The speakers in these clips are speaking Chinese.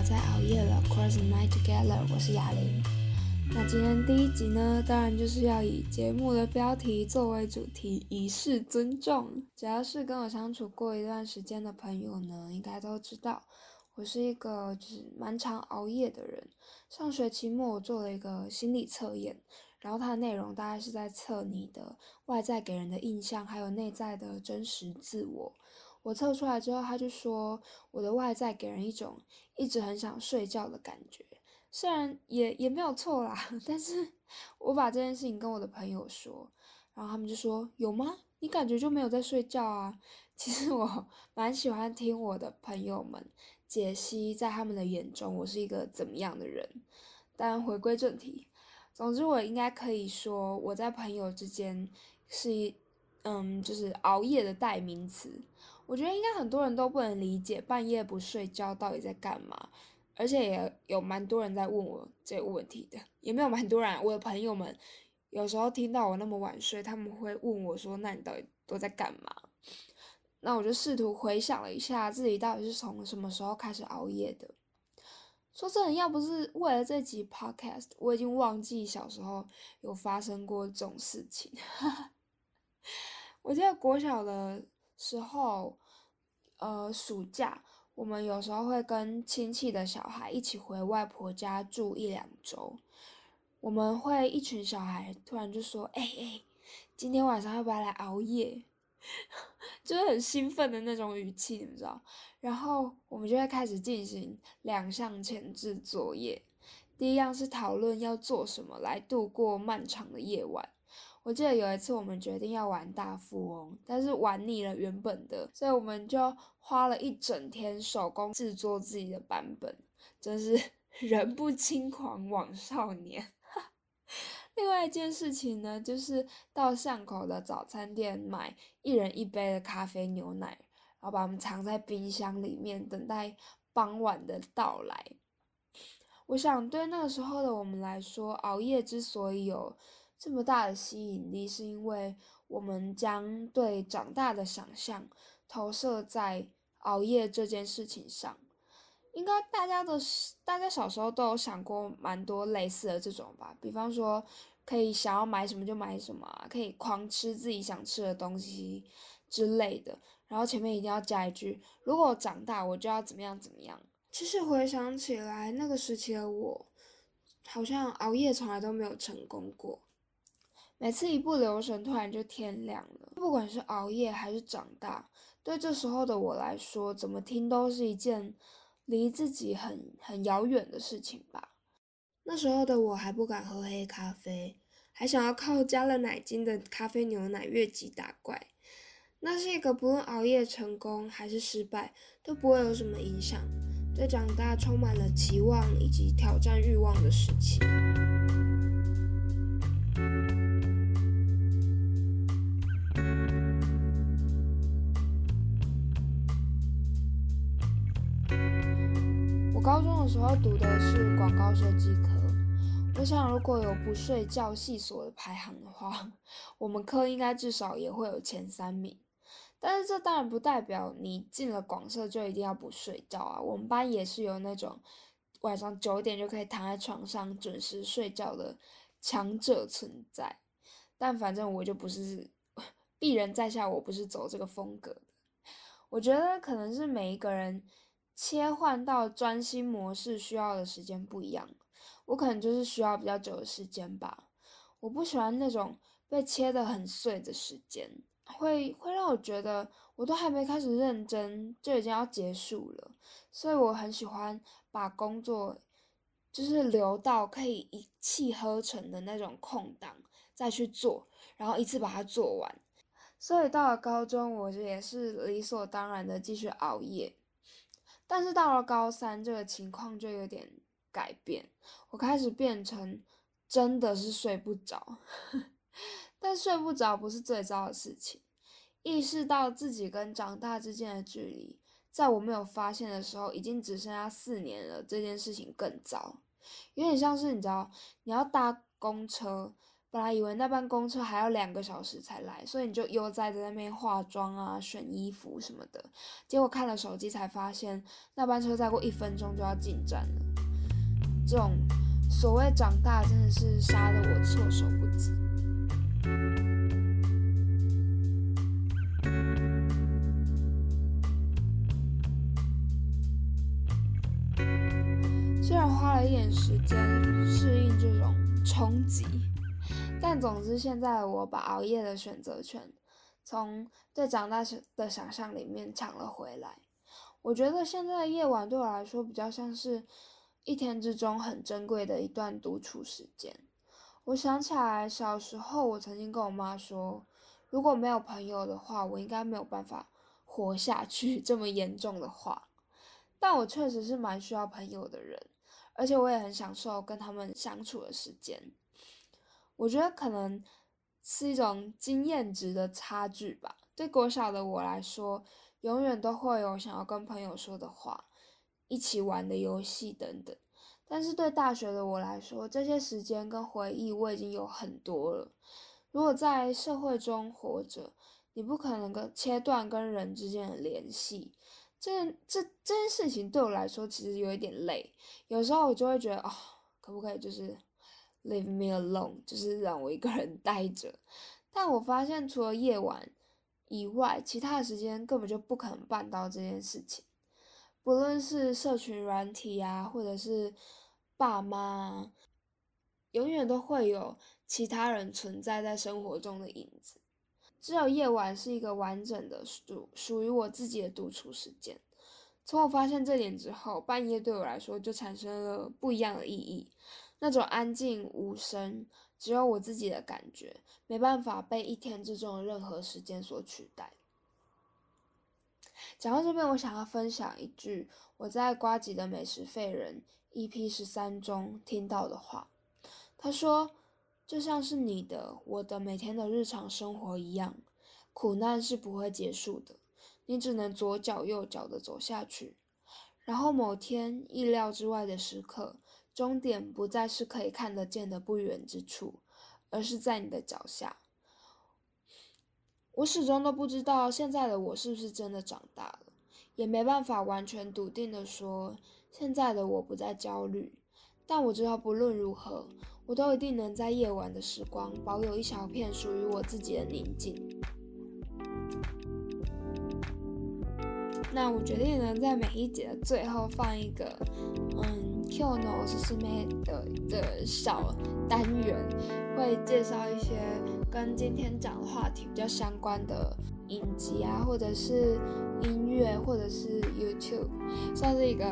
要再熬夜了，Cross the night together。我是哑铃。那今天第一集呢，当然就是要以节目的标题作为主题，以示尊重。只要是跟我相处过一段时间的朋友呢，应该都知道，我是一个就是蛮常熬夜的人。上学期末我做了一个心理测验，然后它的内容大概是在测你的外在给人的印象，还有内在的真实自我。我测出来之后，他就说我的外在给人一种一直很想睡觉的感觉，虽然也也没有错啦，但是我把这件事情跟我的朋友说，然后他们就说有吗？你感觉就没有在睡觉啊？其实我 蛮喜欢听我的朋友们解析，在他们的眼中我是一个怎么样的人。但回归正题，总之我应该可以说我在朋友之间是一。嗯，就是熬夜的代名词。我觉得应该很多人都不能理解半夜不睡觉到底在干嘛，而且也有蛮多人在问我这个问题的。也没有蛮多人，我的朋友们有时候听到我那么晚睡，他们会问我说：“那你到底都在干嘛？”那我就试图回想了一下自己到底是从什么时候开始熬夜的。说真的，要不是为了这集 podcast，我已经忘记小时候有发生过这种事情。哈 哈我记得国小的时候，呃，暑假我们有时候会跟亲戚的小孩一起回外婆家住一两周。我们会一群小孩突然就说：“哎哎，今天晚上要不要来熬夜？” 就是很兴奋的那种语气，你们知道？然后我们就会开始进行两项前置作业。第一样是讨论要做什么来度过漫长的夜晚。我记得有一次我们决定要玩大富翁，但是玩腻了原本的，所以我们就花了一整天手工制作自己的版本，真是 人不轻狂枉少年。另外一件事情呢，就是到巷口的早餐店买一人一杯的咖啡牛奶，然后把它们藏在冰箱里面，等待傍晚的到来。我想对那个时候的我们来说，熬夜之所以有。这么大的吸引力，是因为我们将对长大的想象投射在熬夜这件事情上。应该大家的大家小时候都有想过蛮多类似的这种吧，比方说可以想要买什么就买什么，可以狂吃自己想吃的东西之类的。然后前面一定要加一句：如果长大我就要怎么样怎么样。其实回想起来，那个时期的我，好像熬夜从来都没有成功过。每次一不留神，突然就天亮了。不管是熬夜还是长大，对这时候的我来说，怎么听都是一件离自己很很遥远的事情吧。那时候的我还不敢喝黑咖啡，还想要靠加了奶精的咖啡牛奶越级打怪。那是一个不论熬夜成功还是失败都不会有什么影响，对长大充满了期望以及挑战欲望的时期。高中的时候读的是广告设计科，我想如果有不睡觉系所的排行的话，我们科应该至少也会有前三名。但是这当然不代表你进了广设就一定要不睡觉啊。我们班也是有那种晚上九点就可以躺在床上准时睡觉的强者存在，但反正我就不是 鄙人在下，我不是走这个风格的。我觉得可能是每一个人。切换到专心模式需要的时间不一样，我可能就是需要比较久的时间吧。我不喜欢那种被切得很碎的时间，会会让我觉得我都还没开始认真就已经要结束了。所以我很喜欢把工作就是留到可以一气呵成的那种空档再去做，然后一次把它做完。所以到了高中，我也是理所当然的继续熬夜。但是到了高三，这个情况就有点改变，我开始变成真的是睡不着，但睡不着不是最糟的事情。意识到自己跟长大之间的距离，在我没有发现的时候，已经只剩下四年了。这件事情更糟，有点像是你知道，你要搭公车本来以为那班公车还要两个小时才来，所以你就悠哉在那边化妆啊、选衣服什么的。结果看了手机才发现，那班车再过一分钟就要进站了。这种所谓长大，真的是杀得我措手不及。虽然花了一点时间适应这种冲击。但总之，现在我把熬夜的选择权从对长大的想象里面抢了回来。我觉得现在的夜晚对我来说比较像是一天之中很珍贵的一段独处时间。我想起来小时候，我曾经跟我妈说，如果没有朋友的话，我应该没有办法活下去。这么严重的话，但我确实是蛮需要朋友的人，而且我也很享受跟他们相处的时间。我觉得可能是一种经验值的差距吧。对国小的我来说，永远都会有想要跟朋友说的话，一起玩的游戏等等。但是对大学的我来说，这些时间跟回忆我已经有很多了。如果在社会中活着，你不可能跟切断跟人之间的联系。这这这件事情对我来说其实有一点累。有时候我就会觉得，哦，可不可以就是。Leave me alone，就是让我一个人待着。但我发现，除了夜晚以外，其他的时间根本就不可能办到这件事情。不论是社群软体啊，或者是爸妈，永远都会有其他人存在在生活中的影子。只有夜晚是一个完整的属属于我自己的独处时间。从我发现这点之后，半夜对我来说就产生了不一样的意义。那种安静无声，只有我自己的感觉，没办法被一天之中的任何时间所取代。讲到这边，我想要分享一句我在瓜吉的美食废人 EP 十三中听到的话。他说：“就像是你的、我的每天的日常生活一样，苦难是不会结束的，你只能左脚右脚的走下去，然后某天意料之外的时刻。”终点不再是可以看得见的不远之处，而是在你的脚下。我始终都不知道现在的我是不是真的长大了，也没办法完全笃定的说现在的我不再焦虑。但我知道，不论如何，我都一定能在夜晚的时光保有一小片属于我自己的宁静。那我决定呢，在每一节的最后放一个，嗯，Q 呢，我是师妹的的小单元，会介绍一些跟今天讲的话题比较相关的影集啊，或者是音乐，或者是 YouTube，算是一个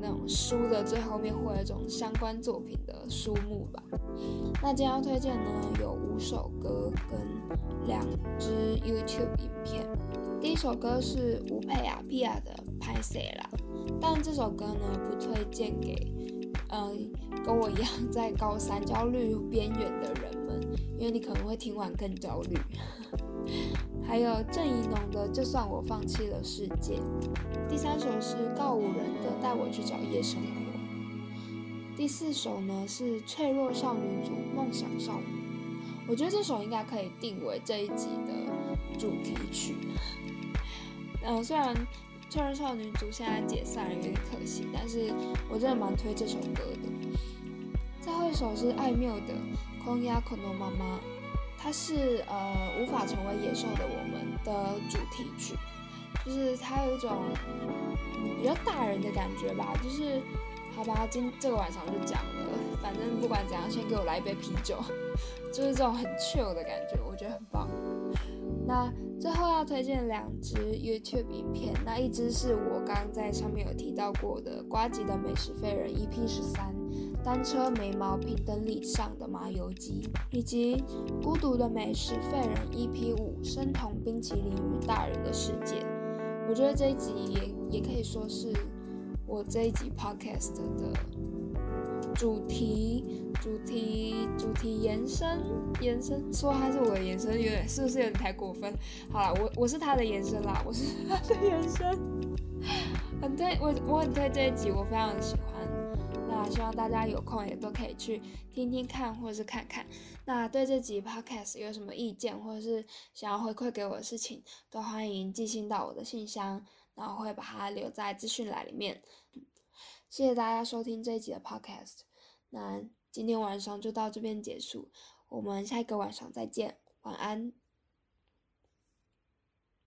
那种书的最后面会有一种相关作品的书目吧。那今天要推荐呢，有五首歌跟两支 YouTube 影片。第一首歌是吴佩雅 Pia 的《拍谁啦》，但这首歌呢不推荐给，嗯，跟我一样在高三焦虑边缘的人们，因为你可能会听完更焦虑。还有郑怡农的《就算我放弃了世界》。第三首是告五人的《带我去找夜生活》。第四首呢是脆弱少女组《梦想少女》，我觉得这首应该可以定为这一集的主题曲。嗯，虽然超人少女组现在解散了，有点可惜，但是我真的蛮推这首歌的。最后一首是艾缪的《空压可诺妈妈》，它是呃无法成为野兽的我们的主题曲，就是它有一种比较大人的感觉吧。就是好吧，今这个晚上就讲了，反正不管怎样，先给我来一杯啤酒，就是这种很 chill 的感觉，我觉得很棒。那最后要推荐两支 YouTube 影片，那一支是我刚刚在上面有提到过的瓜吉的美食废人 EP 十三，单车眉毛平等里上的麻油鸡，以及孤独的美食废人 EP 五生酮冰淇淋与大人的世界。我觉得这一集也也可以说是我这一集 Podcast 的。主题，主题，主题延伸，延伸，说他是我的延伸，有点是不是有点太过分？好了，我我是他的延伸啦，我是他的延伸，很推我我很推这一集，我非常喜欢。那希望大家有空也都可以去听听看或者是看看。那对这集 podcast 有什么意见或者是想要回馈给我的事情，都欢迎寄信到我的信箱，然后会把它留在资讯栏里面。谢谢大家收听这一集的 podcast。那今天晚上就到这边结束，我们下一个晚上再见，晚安。